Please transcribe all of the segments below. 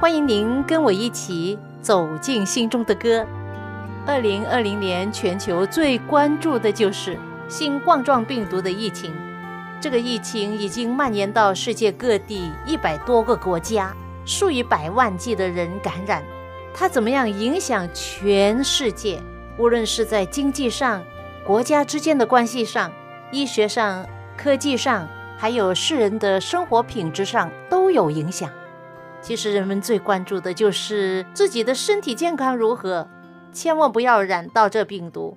欢迎您跟我一起走进心中的歌。二零二零年，全球最关注的就是新冠状病毒的疫情。这个疫情已经蔓延到世界各地一百多个国家，数以百万计的人感染。它怎么样影响全世界？无论是在经济上、国家之间的关系上、医学上、科技上，还有世人的生活品质上，都有影响。其实人们最关注的就是自己的身体健康如何，千万不要染到这病毒。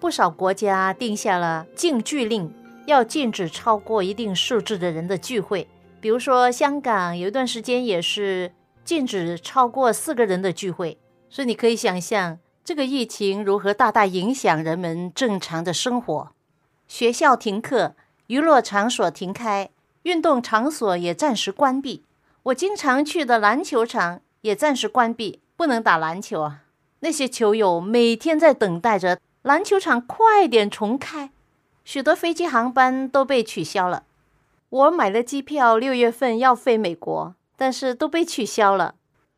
不少国家定下了禁聚令，要禁止超过一定数字的人的聚会。比如说香港有一段时间也是禁止超过四个人的聚会。所以你可以想象这个疫情如何大大影响人们正常的生活。学校停课，娱乐场所停开，运动场所也暂时关闭。我经常去的篮球场也暂时关闭，不能打篮球啊！那些球友每天在等待着篮球场快点重开，许多飞机航班都被取消了。我买了机票，六月份要飞美国，但是都被取消了。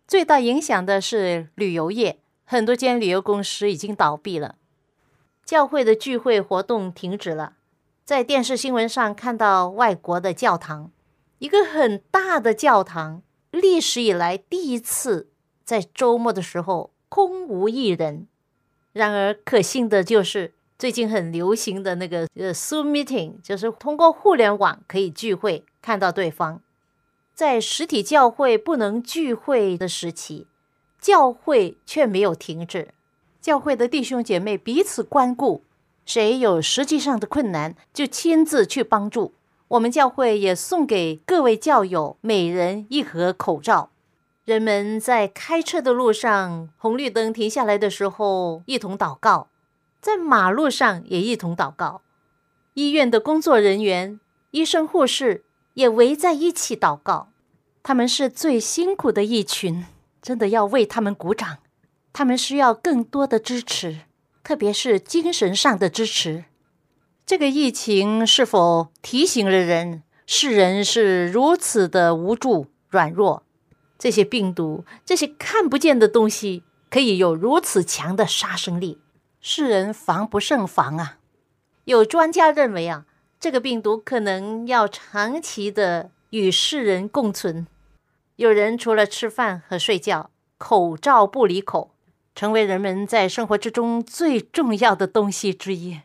最大影响的是旅游业，很多间旅游公司已经倒闭了。教会的聚会活动停止了，在电视新闻上看到外国的教堂。一个很大的教堂，历史以来第一次在周末的时候空无一人。然而，可信的就是最近很流行的那个呃 Zoom meeting，就是通过互联网可以聚会，看到对方。在实体教会不能聚会的时期，教会却没有停止。教会的弟兄姐妹彼此关顾，谁有实际上的困难，就亲自去帮助。我们教会也送给各位教友每人一盒口罩。人们在开车的路上，红绿灯停下来的时候，一同祷告；在马路上也一同祷告。医院的工作人员、医生、护士也围在一起祷告。他们是最辛苦的一群，真的要为他们鼓掌。他们需要更多的支持，特别是精神上的支持。这个疫情是否提醒了人，世人是如此的无助、软弱？这些病毒，这些看不见的东西，可以有如此强的杀伤力，世人防不胜防啊！有专家认为啊，这个病毒可能要长期的与世人共存。有人除了吃饭和睡觉，口罩不离口，成为人们在生活之中最重要的东西之一。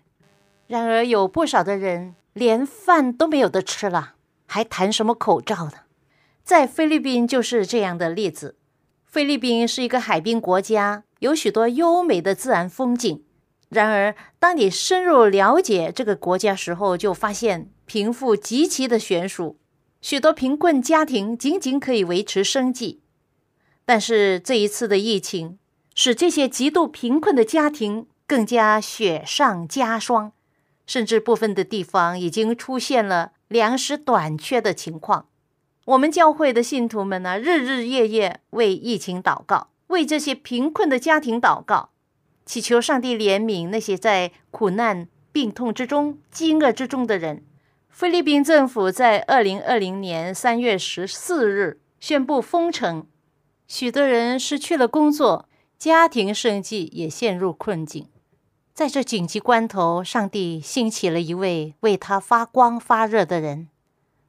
然而，有不少的人连饭都没有得吃了，还谈什么口罩呢？在菲律宾就是这样的例子。菲律宾是一个海滨国家，有许多优美的自然风景。然而，当你深入了解这个国家时候，就发现贫富极其的悬殊，许多贫困家庭仅仅可以维持生计。但是这一次的疫情，使这些极度贫困的家庭更加雪上加霜。甚至部分的地方已经出现了粮食短缺的情况。我们教会的信徒们呢，日日夜夜为疫情祷告，为这些贫困的家庭祷告，祈求上帝怜悯那些在苦难、病痛之中、饥饿之中的人。菲律宾政府在二零二零年三月十四日宣布封城，许多人失去了工作，家庭生计也陷入困境。在这紧急关头，上帝兴起了一位为他发光发热的人。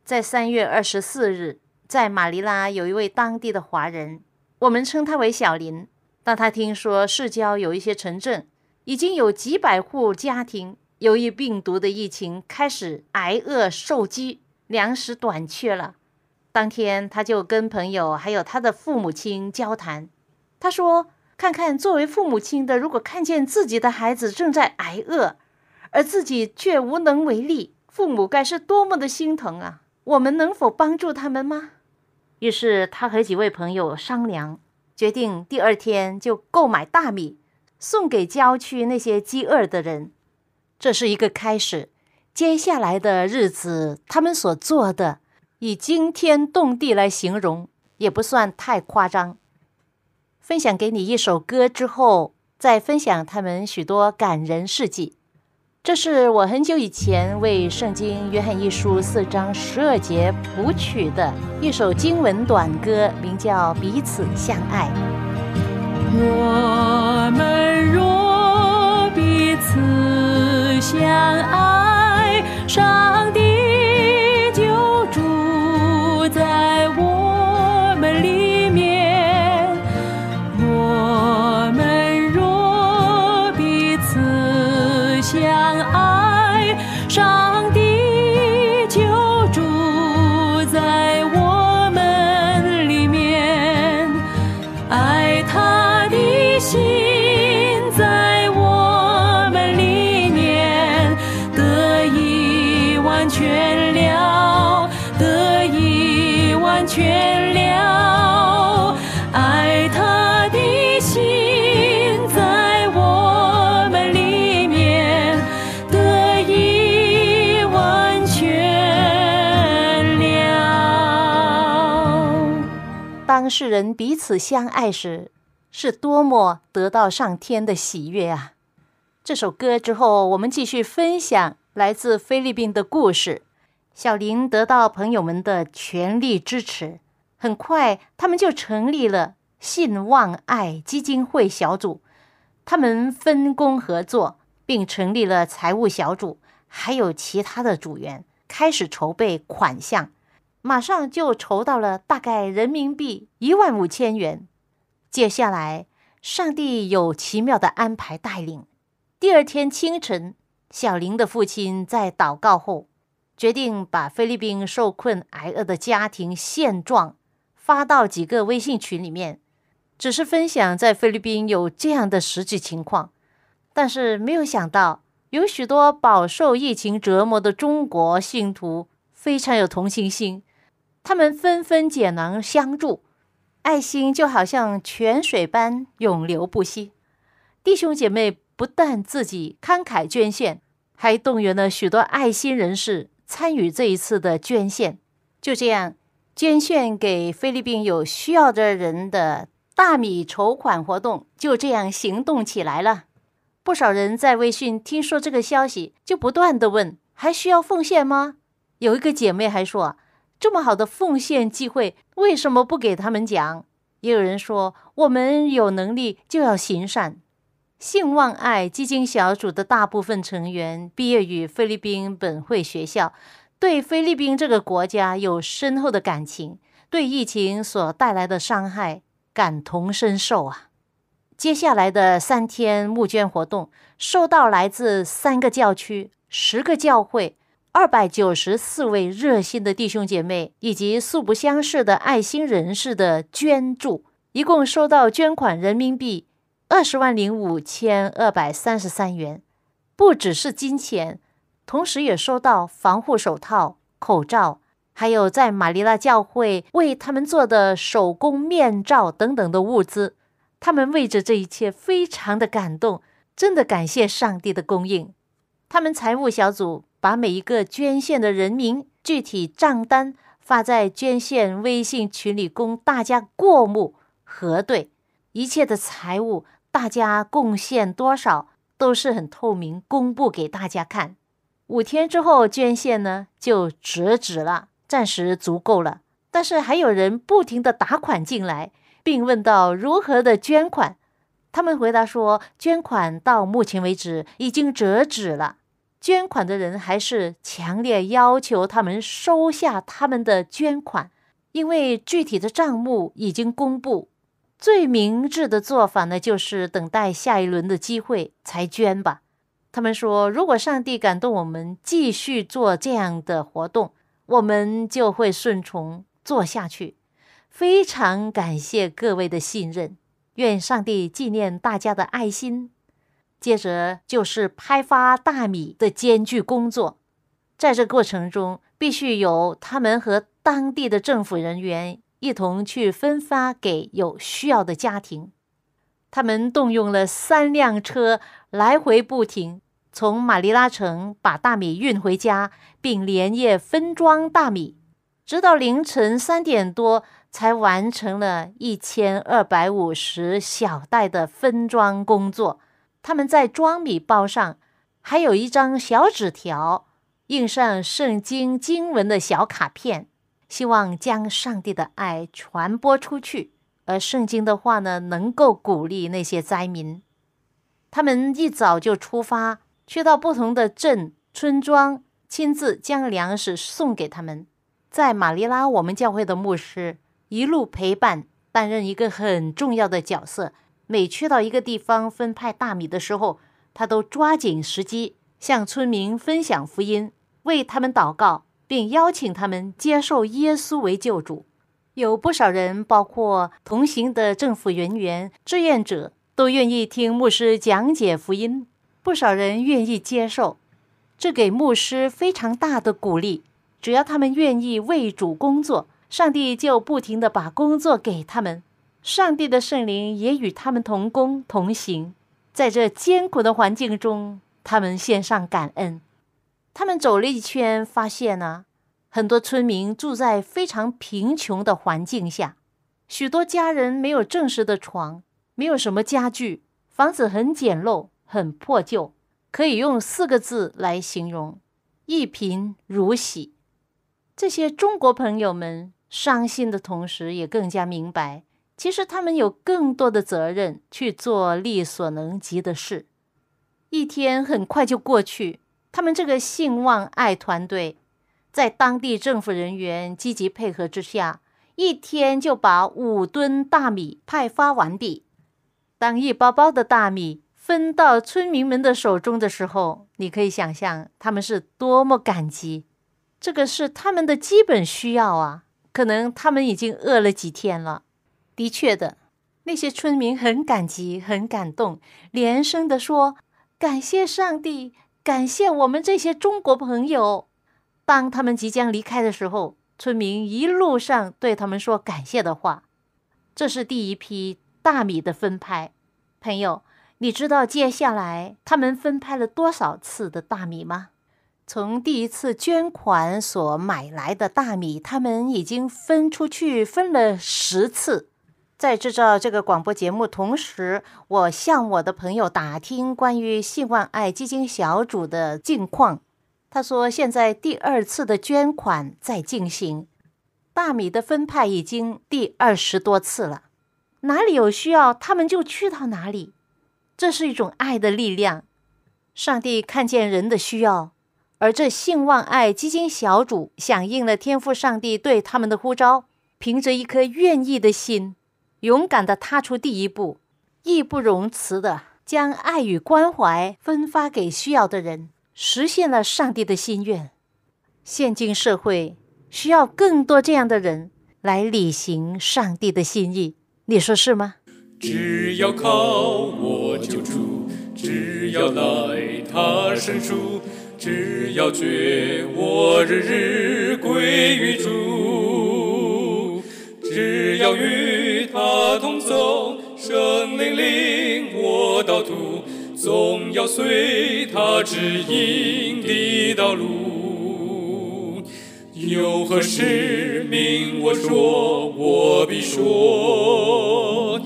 在三月二十四日，在马尼拉有一位当地的华人，我们称他为小林。当他听说市郊有一些城镇已经有几百户家庭由于病毒的疫情开始挨饿受饥，粮食短缺了，当天他就跟朋友还有他的父母亲交谈。他说：“看看作为父母亲的，如果看见自己的孩子正在挨饿，而自己却无能为力，父母该是多么的心疼啊！我们能否帮助他们吗？”于是他和几位朋友商量。决定第二天就购买大米，送给郊区那些饥饿的人。这是一个开始。接下来的日子，他们所做的，以惊天动地来形容，也不算太夸张。分享给你一首歌之后，再分享他们许多感人事迹。这是我很久以前为《圣经·约翰一书》四章十二节谱曲的一首经文短歌，名叫《彼此相爱》。我们若彼此相爱，世人彼此相爱时，是多么得到上天的喜悦啊！这首歌之后，我们继续分享来自菲律宾的故事。小林得到朋友们的全力支持，很快他们就成立了信望爱基金会小组。他们分工合作，并成立了财务小组，还有其他的组员，开始筹备款项。马上就筹到了大概人民币一万五千元。接下来，上帝有奇妙的安排带领。第二天清晨，小林的父亲在祷告后，决定把菲律宾受困挨饿的家庭现状发到几个微信群里面，只是分享在菲律宾有这样的实际情况。但是没有想到，有许多饱受疫情折磨的中国信徒非常有同情心。他们纷纷解囊相助，爱心就好像泉水般永流不息。弟兄姐妹不但自己慷慨捐献，还动员了许多爱心人士参与这一次的捐献。就这样，捐献给菲律宾有需要的人的大米筹款活动就这样行动起来了。不少人在微信听说这个消息，就不断的问：还需要奉献吗？有一个姐妹还说。这么好的奉献机会，为什么不给他们讲？也有人说，我们有能力就要行善。信望爱基金小组的大部分成员毕业于菲律宾本会学校，对菲律宾这个国家有深厚的感情，对疫情所带来的伤害感同身受啊！接下来的三天募捐活动，受到来自三个教区、十个教会。二百九十四位热心的弟兄姐妹以及素不相识的爱心人士的捐助，一共收到捐款人民币二十万零五千二百三十三元。不只是金钱，同时也收到防护手套、口罩，还有在马尼拉教会为他们做的手工面罩等等的物资。他们为着这一切非常的感动，真的感谢上帝的供应。他们财务小组。把每一个捐献的人名、具体账单发在捐献微信群里，供大家过目核对。一切的财物，大家贡献多少，都是很透明，公布给大家看。五天之后，捐献呢就折纸了，暂时足够了。但是还有人不停的打款进来，并问到如何的捐款。他们回答说，捐款到目前为止已经折纸了。捐款的人还是强烈要求他们收下他们的捐款，因为具体的账目已经公布，最明智的做法呢，就是等待下一轮的机会才捐吧。他们说，如果上帝感动我们继续做这样的活动，我们就会顺从做下去。非常感谢各位的信任，愿上帝纪念大家的爱心。接着就是派发大米的艰巨工作，在这过程中，必须有他们和当地的政府人员一同去分发给有需要的家庭。他们动用了三辆车，来回不停，从马尼拉城把大米运回家，并连夜分装大米，直到凌晨三点多才完成了一千二百五十小袋的分装工作。他们在装米包上还有一张小纸条，印上圣经经文的小卡片，希望将上帝的爱传播出去。而圣经的话呢，能够鼓励那些灾民。他们一早就出发，去到不同的镇村庄，亲自将粮食送给他们。在马尼拉，我们教会的牧师一路陪伴，担任一个很重要的角色。每去到一个地方分派大米的时候，他都抓紧时机向村民分享福音，为他们祷告，并邀请他们接受耶稣为救主。有不少人，包括同行的政府人员、志愿者，都愿意听牧师讲解福音。不少人愿意接受，这给牧师非常大的鼓励。只要他们愿意为主工作，上帝就不停地把工作给他们。上帝的圣灵也与他们同工同行。在这艰苦的环境中，他们献上感恩。他们走了一圈，发现呢。很多村民住在非常贫穷的环境下，许多家人没有正式的床，没有什么家具，房子很简陋、很破旧，可以用四个字来形容：一贫如洗。这些中国朋友们伤心的同时，也更加明白，其实他们有更多的责任去做力所能及的事。一天很快就过去，他们这个信望爱团队。在当地政府人员积极配合之下，一天就把五吨大米派发完毕。当一包包的大米分到村民们的手中的时候，你可以想象他们是多么感激。这个是他们的基本需要啊！可能他们已经饿了几天了。的确的，那些村民很感激、很感动，连声的说：“感谢上帝，感谢我们这些中国朋友。”当他们即将离开的时候，村民一路上对他们说感谢的话。这是第一批大米的分派。朋友，你知道接下来他们分派了多少次的大米吗？从第一次捐款所买来的大米，他们已经分出去分了十次。在制造这个广播节目同时，我向我的朋友打听关于信望爱基金小组的近况。他说：“现在第二次的捐款在进行，大米的分派已经第二十多次了。哪里有需要，他们就去到哪里。这是一种爱的力量。上帝看见人的需要，而这信望爱基金小组响应了天父上帝对他们的呼召，凭着一颗愿意的心，勇敢地踏出第一步，义不容辞地将爱与关怀分发给需要的人。”实现了上帝的心愿。现今社会需要更多这样的人来履行上帝的心意，你说是吗？只要靠我救主，只要来他伸出，只要觉我日日归于主，只要与我到途。总要随他指引的道路，有何使命我说我必说，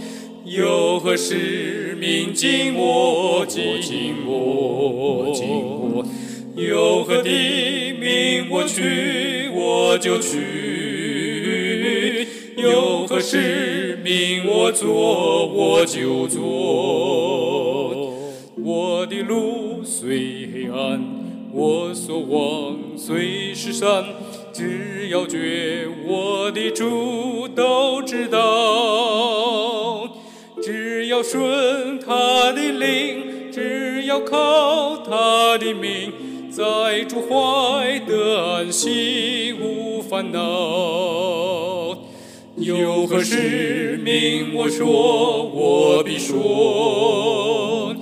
有何使命紧握紧握紧握，有何的命我去我就去，有何使命我做我就做。我所望虽是山，只要觉我的主都知道，只要顺他的灵，只要靠他的名，在主怀得安息无烦恼。有何使命？我说，我必说。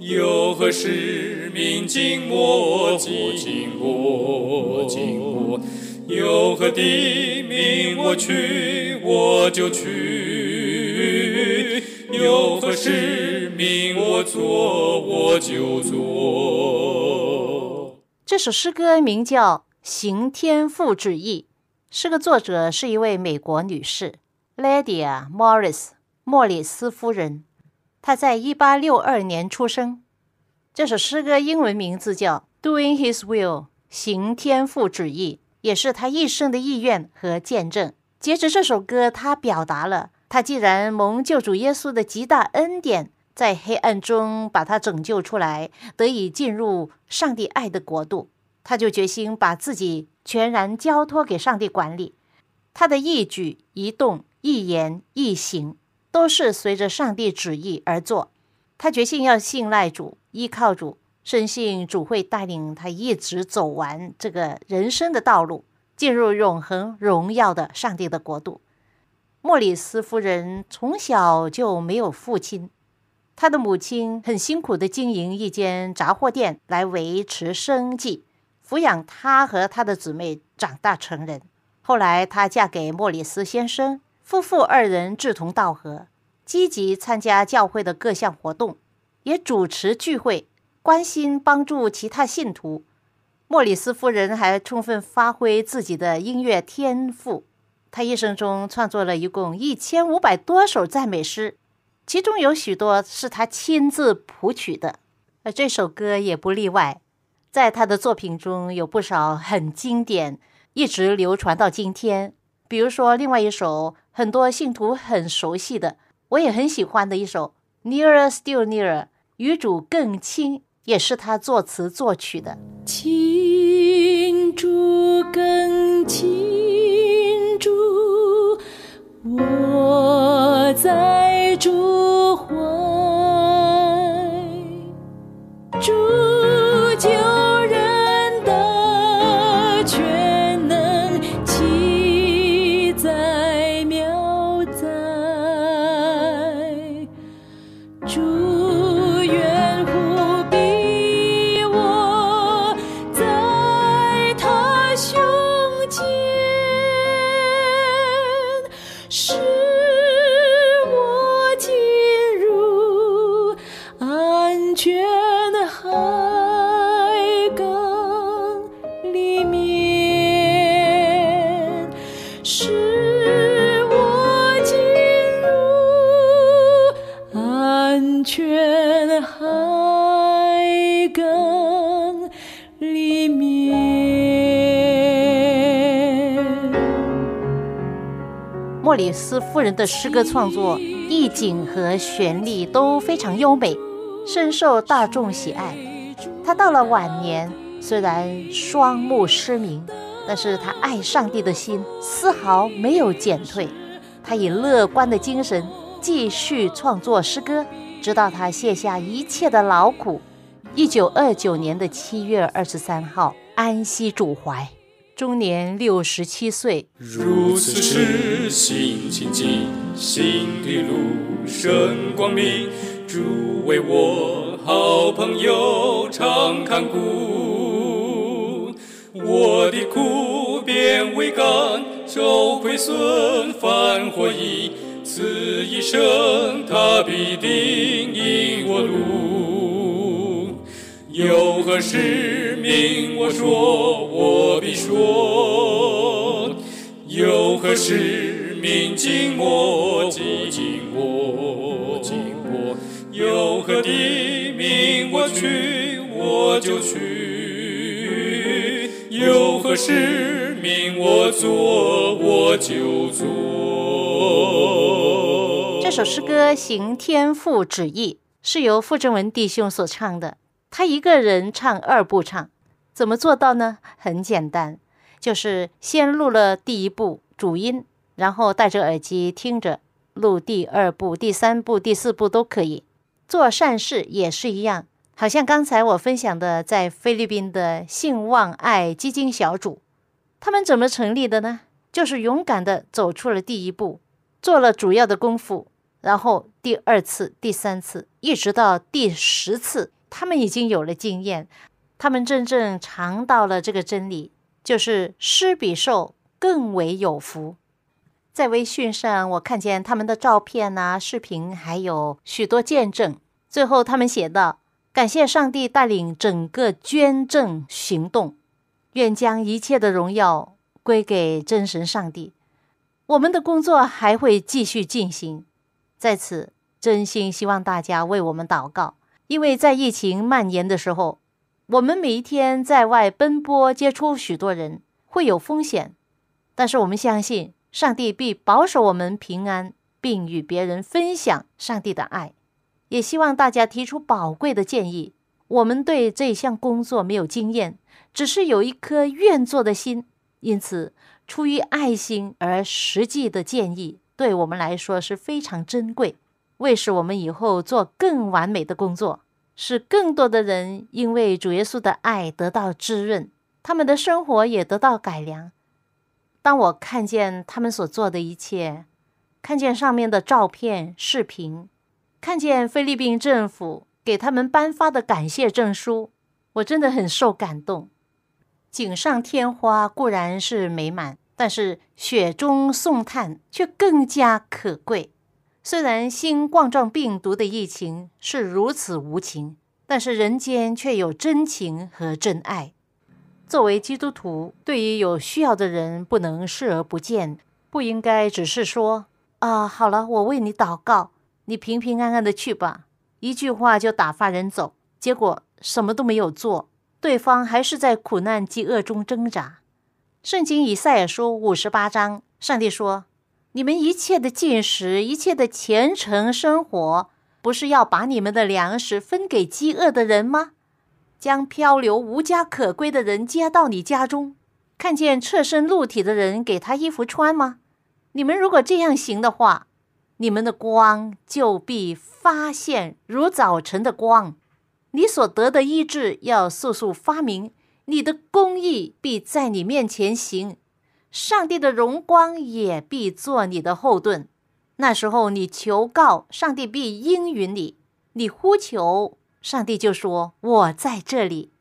有何使命？静默，静默，静默。有何地名？我去，我就去。有何使命？我做，我就做。这首诗歌名叫《行天父旨意》，诗歌作者是一位美国女士，Lydia Morris 莫里斯夫人。她在一八六二年出生。这首诗歌英文名字叫《Doing His Will》，行天父旨意，也是他一生的意愿和见证。接着这首歌，他表达了他既然蒙救主耶稣的极大恩典，在黑暗中把他拯救出来，得以进入上帝爱的国度，他就决心把自己全然交托给上帝管理。他的一举一动、一言一行。都是随着上帝旨意而做。他决心要信赖主，依靠主，深信主会带领他一直走完这个人生的道路，进入永恒荣耀的上帝的国度。莫里斯夫人从小就没有父亲，她的母亲很辛苦地经营一间杂货店来维持生计，抚养她和她的姊妹长大成人。后来她嫁给莫里斯先生。夫妇二人志同道合，积极参加教会的各项活动，也主持聚会，关心帮助其他信徒。莫里斯夫人还充分发挥自己的音乐天赋，她一生中创作了一共一千五百多首赞美诗，其中有许多是她亲自谱曲的，而这首歌也不例外。在她的作品中有不少很经典，一直流传到今天。比如说，另外一首很多信徒很熟悉的，我也很喜欢的一首《Nearer Still Nearer》，与主更亲，也是他作词作曲的。亲主更亲主，我在主怀，主里斯夫人的诗歌创作意境和旋律都非常优美，深受大众喜爱。他到了晚年，虽然双目失明，但是他爱上帝的心丝毫没有减退。他以乐观的精神继续创作诗歌，直到他卸下一切的劳苦。一九二九年的七月二十三号，安息主怀。终年六十七岁。如此心清净，心的路生光明。主为我好朋友常看顾，我的苦变为甘，受亏损反获益，此一生他必定引我路。有何使命？我说，我必说。有何使命？静默，静默，静默。有何地命？我去，我就去。有何使命？我做，我就做。这首诗歌《行天父旨意》是由傅正文弟兄所唱的。他一个人唱二部唱，怎么做到呢？很简单，就是先录了第一部主音，然后戴着耳机听着录第二部、第三部、第四部都可以。做善事也是一样，好像刚才我分享的，在菲律宾的性望爱基金小组，他们怎么成立的呢？就是勇敢的走出了第一步，做了主要的功夫，然后第二次、第三次，一直到第十次，他们已经有了经验，他们真正尝到了这个真理，就是施比受更为有福。在微信上，我看见他们的照片啊、视频，还有许多见证。最后，他们写道：“感谢上帝带领整个捐赠行动，愿将一切的荣耀归给真神上帝。我们的工作还会继续进行。在此，真心希望大家为我们祷告，因为在疫情蔓延的时候，我们每一天在外奔波，接触许多人，会有风险。但是我们相信。”上帝必保守我们平安，并与别人分享上帝的爱。也希望大家提出宝贵的建议。我们对这项工作没有经验，只是有一颗愿做的心，因此出于爱心而实际的建议，对我们来说是非常珍贵，为使我们以后做更完美的工作，使更多的人因为主耶稣的爱得到滋润，他们的生活也得到改良。当我看见他们所做的一切，看见上面的照片、视频，看见菲律宾政府给他们颁发的感谢证书，我真的很受感动。锦上添花固然是美满，但是雪中送炭却更加可贵。虽然新冠状病毒的疫情是如此无情，但是人间却有真情和真爱。作为基督徒，对于有需要的人，不能视而不见，不应该只是说啊，好了，我为你祷告，你平平安安的去吧，一句话就打发人走，结果什么都没有做，对方还是在苦难饥饿中挣扎。圣经以赛尔书五十八章，上帝说：“你们一切的进食，一切的虔诚生活，不是要把你们的粮食分给饥饿的人吗？”将漂流无家可归的人接到你家中，看见侧身露体的人给他衣服穿吗？你们如果这样行的话，你们的光就必发现如早晨的光，你所得的医治要速速发明，你的公义必在你面前行，上帝的荣光也必做你的后盾。那时候你求告，上帝必应允你；你呼求。上帝就说：“我在这里。”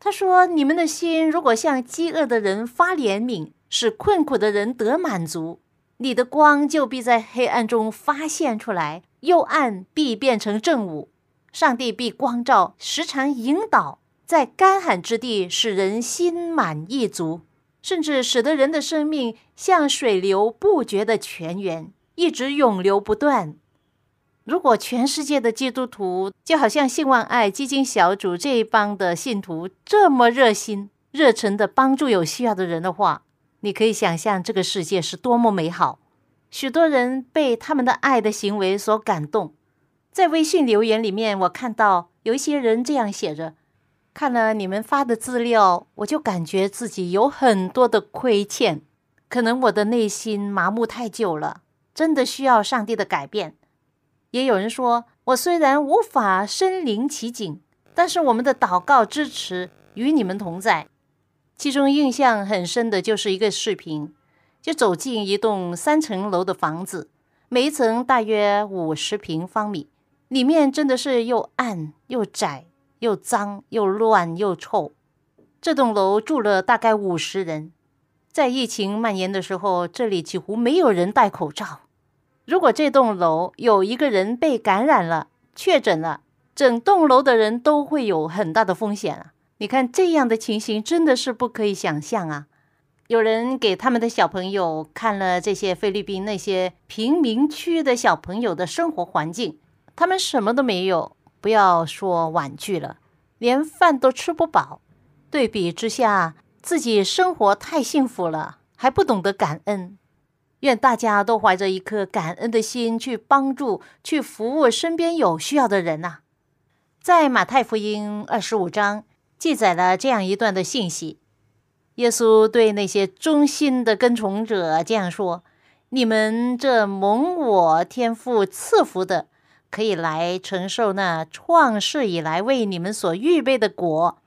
他说：“你们的心如果向饥饿的人发怜悯，使困苦的人得满足，你的光就必在黑暗中发现出来，幽暗必变成正午。上帝必光照，时常引导，在干旱之地使人心满意足，甚至使得人的生命像水流不绝的泉源，一直永流不断。”如果全世界的基督徒就好像信望爱基金小组这一帮的信徒这么热心、热忱的帮助有需要的人的话，你可以想象这个世界是多么美好。许多人被他们的爱的行为所感动。在微信留言里面，我看到有一些人这样写着：“看了你们发的资料，我就感觉自己有很多的亏欠，可能我的内心麻木太久了，真的需要上帝的改变。”也有人说，我虽然无法身临其境，但是我们的祷告支持与你们同在。其中印象很深的就是一个视频，就走进一栋三层楼的房子，每一层大约五十平方米，里面真的是又暗又窄又脏又乱又臭。这栋楼住了大概五十人，在疫情蔓延的时候，这里几乎没有人戴口罩。如果这栋楼有一个人被感染了、确诊了，整栋楼的人都会有很大的风险啊！你看这样的情形真的是不可以想象啊！有人给他们的小朋友看了这些菲律宾那些贫民区的小朋友的生活环境，他们什么都没有，不要说玩具了，连饭都吃不饱。对比之下，自己生活太幸福了，还不懂得感恩。愿大家都怀着一颗感恩的心去帮助、去服务身边有需要的人呐。在马太福音二十五章记载了这样一段的信息：耶稣对那些忠心的跟从者这样说：“你们这蒙我天父赐福的，可以来承受那创世以来为你们所预备的果。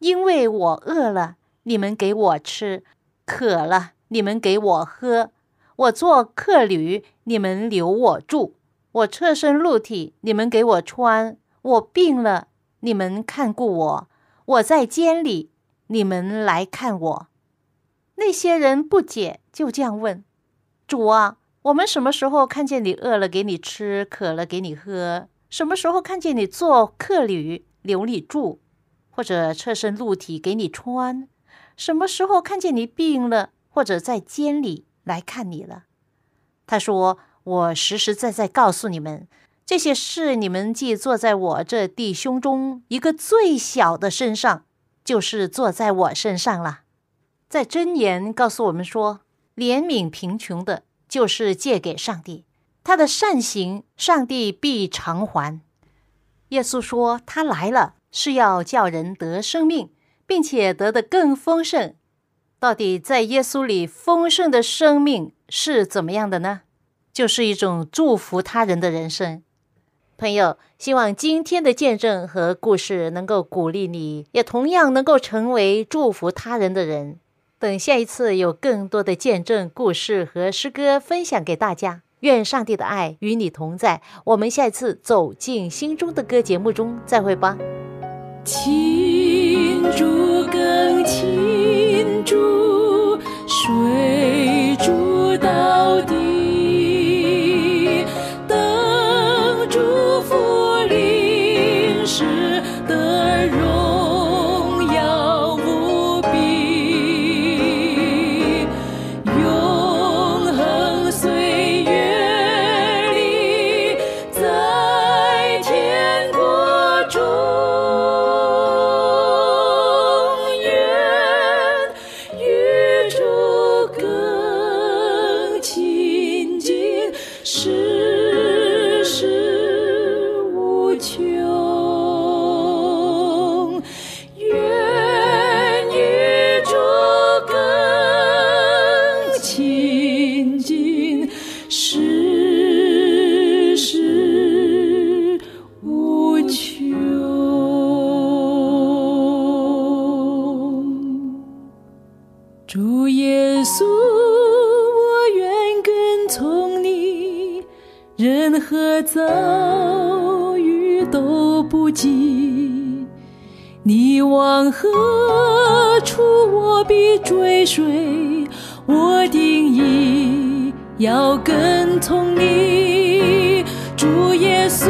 因为我饿了，你们给我吃；渴了，你们给我喝；我做客旅，你们留我住；我侧身露体，你们给我穿；我病了，你们看顾我；我在监里。”你们来看我，那些人不解，就这样问：“主啊，我们什么时候看见你饿了给你吃，渴了给你喝？什么时候看见你做客旅留你住，或者侧身露体给你穿？什么时候看见你病了，或者在监里来看你了？”他说：“我实实在在告诉你们，这些事你们既坐在我这弟兄中一个最小的身上。”就是坐在我身上了，在箴言告诉我们说，怜悯贫穷的，就是借给上帝，他的善行，上帝必偿还。耶稣说，他来了是要叫人得生命，并且得的更丰盛。到底在耶稣里丰盛的生命是怎么样的呢？就是一种祝福他人的人生。朋友，希望今天的见证和故事能够鼓励你，也同样能够成为祝福他人的人。等下一次有更多的见证、故事和诗歌分享给大家。愿上帝的爱与你同在。我们下一次走进心中的歌节目中再会吧。庆祝更庆祝，水遭遇都不及，你往何处，我必追随。我定义要跟从你，主耶稣，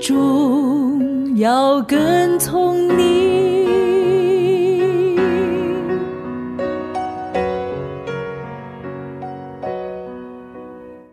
终要跟从。